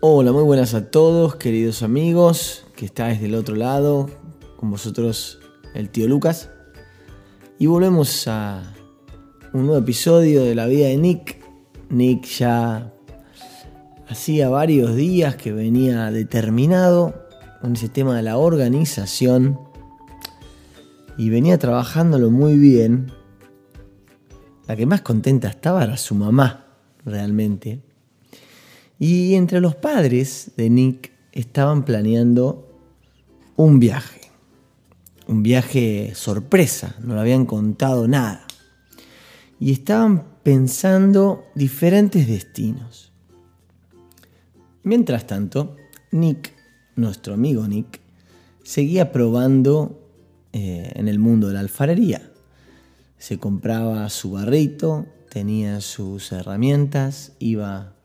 Hola, muy buenas a todos, queridos amigos, que estáis del otro lado, con vosotros el tío Lucas. Y volvemos a un nuevo episodio de la vida de Nick. Nick ya hacía varios días que venía determinado con ese tema de la organización y venía trabajándolo muy bien. La que más contenta estaba era su mamá, realmente. Y entre los padres de Nick estaban planeando un viaje. Un viaje sorpresa, no le habían contado nada. Y estaban pensando diferentes destinos. Mientras tanto, Nick, nuestro amigo Nick, seguía probando eh, en el mundo de la alfarería. Se compraba su barrito, tenía sus herramientas, iba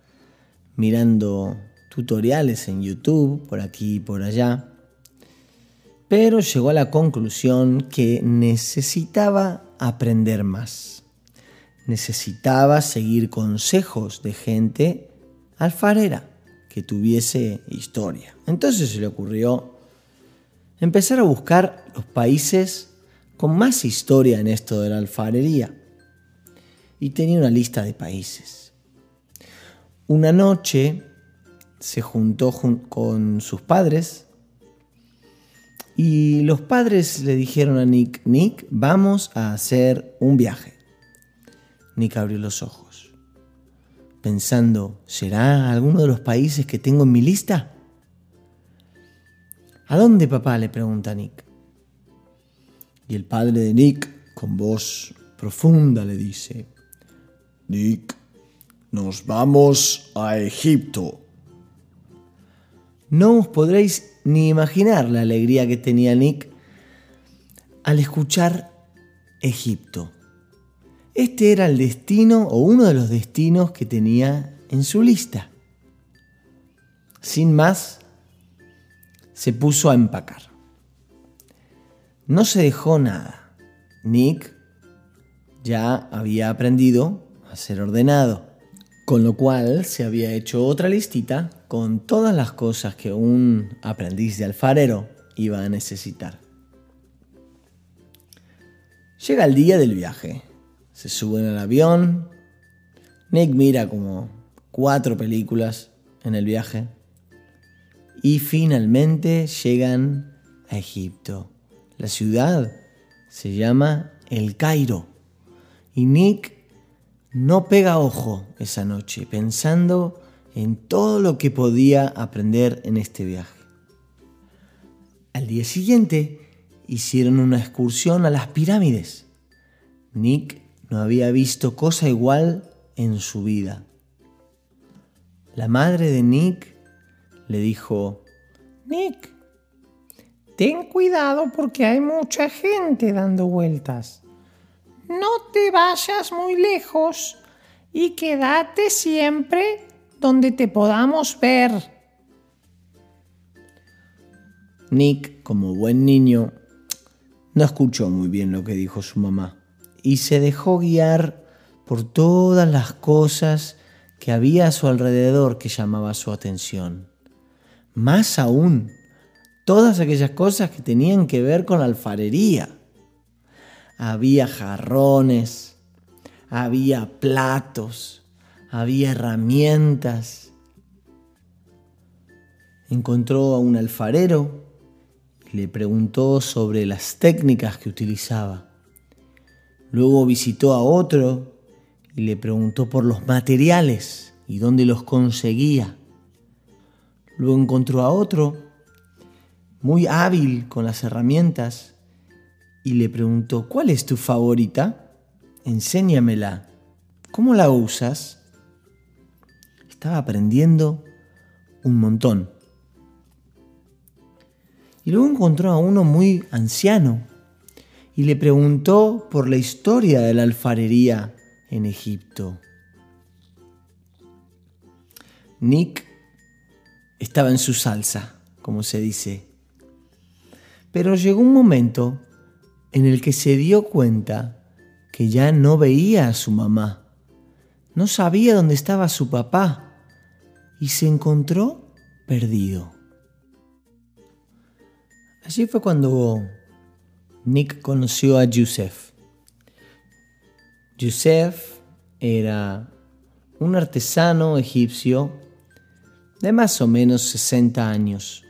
mirando tutoriales en YouTube, por aquí y por allá, pero llegó a la conclusión que necesitaba aprender más. Necesitaba seguir consejos de gente alfarera que tuviese historia. Entonces se le ocurrió empezar a buscar los países con más historia en esto de la alfarería. Y tenía una lista de países. Una noche se juntó con sus padres y los padres le dijeron a Nick, Nick, vamos a hacer un viaje. Nick abrió los ojos, pensando, ¿será alguno de los países que tengo en mi lista? ¿A dónde, papá? le pregunta Nick. Y el padre de Nick, con voz profunda, le dice, Nick, nos vamos a Egipto. No os podréis ni imaginar la alegría que tenía Nick al escuchar Egipto. Este era el destino o uno de los destinos que tenía en su lista. Sin más, se puso a empacar. No se dejó nada. Nick ya había aprendido a ser ordenado, con lo cual se había hecho otra listita con todas las cosas que un aprendiz de alfarero iba a necesitar. Llega el día del viaje. Se suben al avión. Nick mira como cuatro películas en el viaje. Y finalmente llegan a Egipto. La ciudad se llama El Cairo. Y Nick no pega ojo esa noche pensando en todo lo que podía aprender en este viaje. Al día siguiente hicieron una excursión a las pirámides. Nick no había visto cosa igual en su vida. La madre de Nick le dijo, Nick, ten cuidado porque hay mucha gente dando vueltas. No te vayas muy lejos y quédate siempre donde te podamos ver. Nick, como buen niño, no escuchó muy bien lo que dijo su mamá y se dejó guiar por todas las cosas que había a su alrededor que llamaba su atención. Más aún, todas aquellas cosas que tenían que ver con la alfarería. Había jarrones, había platos, había herramientas. Encontró a un alfarero y le preguntó sobre las técnicas que utilizaba. Luego visitó a otro y le preguntó por los materiales y dónde los conseguía. Luego encontró a otro muy hábil con las herramientas y le preguntó, ¿cuál es tu favorita? Enséñamela. ¿Cómo la usas? Estaba aprendiendo un montón. Y luego encontró a uno muy anciano y le preguntó por la historia de la alfarería en Egipto. Nick estaba en su salsa, como se dice. Pero llegó un momento en el que se dio cuenta que ya no veía a su mamá, no sabía dónde estaba su papá y se encontró perdido. Allí fue cuando Nick conoció a Yusef. Yusef era un artesano egipcio de más o menos 60 años.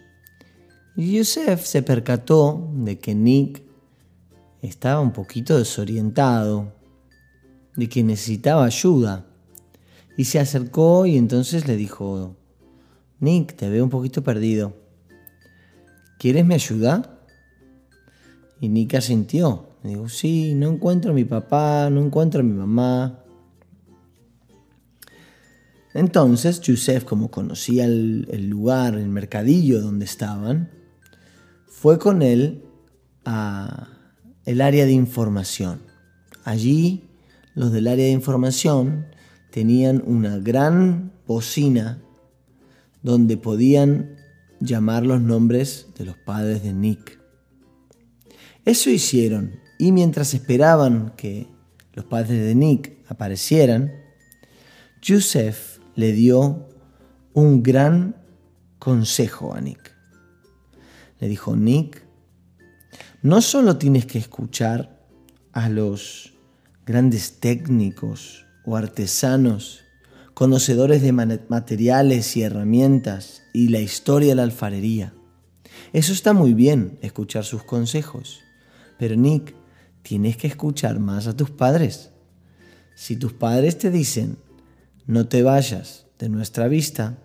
Yusef se percató de que Nick estaba un poquito desorientado, de que necesitaba ayuda. Y se acercó y entonces le dijo, Nick, te veo un poquito perdido. ¿Quieres mi ayuda? Y Nick asintió. Dijo, sí, no encuentro a mi papá, no encuentro a mi mamá. Entonces Yusef, como conocía el, lugar, el mercadillo donde estaban, fue con él a el área de información. Allí los del área de información tenían una gran bocina donde podían llamar los nombres de los padres de Nick. Eso hicieron y mientras esperaban que los padres de Nick aparecieran, Joseph le dio un gran consejo a Nick. Le dijo, Nick, no solo tienes que escuchar a los grandes técnicos o artesanos, conocedores de materiales y herramientas y la historia de la alfarería. Eso está muy bien, escuchar sus consejos. Pero Nick, tienes que escuchar más a tus padres. Si tus padres te dicen, no te vayas de nuestra vista,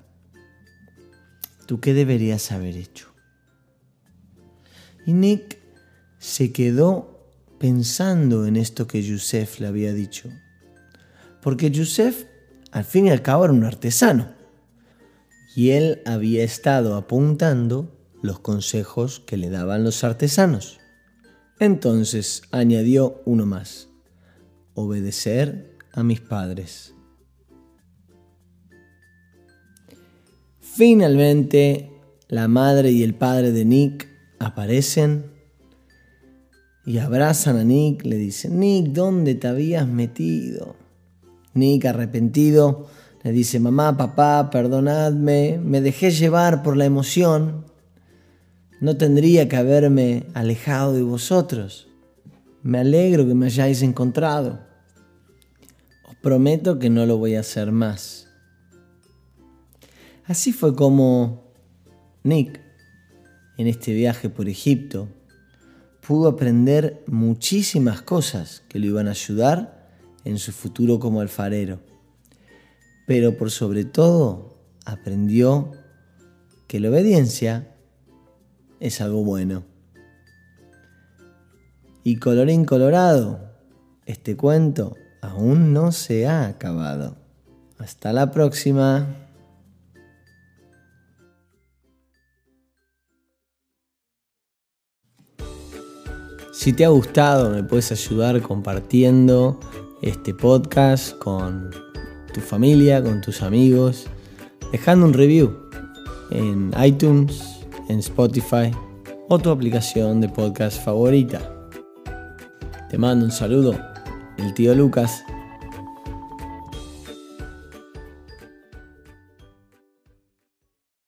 ¿tú qué deberías haber hecho? Y Nick se quedó pensando en esto que Yusef le había dicho. Porque Yusef, al fin y al cabo, era un artesano. Y él había estado apuntando los consejos que le daban los artesanos. Entonces añadió uno más, obedecer a mis padres. Finalmente, la madre y el padre de Nick aparecen y abrazan a Nick, le dicen, Nick, ¿dónde te habías metido? Nick, arrepentido, le dice, mamá, papá, perdonadme, me dejé llevar por la emoción, no tendría que haberme alejado de vosotros. Me alegro que me hayáis encontrado. Os prometo que no lo voy a hacer más. Así fue como Nick, en este viaje por Egipto, pudo aprender muchísimas cosas que lo iban a ayudar en su futuro como alfarero. Pero por sobre todo aprendió que la obediencia es algo bueno. Y colorín colorado, este cuento aún no se ha acabado. Hasta la próxima. Si te ha gustado, me puedes ayudar compartiendo este podcast con tu familia, con tus amigos, dejando un review en iTunes en Spotify o tu aplicación de podcast favorita. Te mando un saludo, el tío Lucas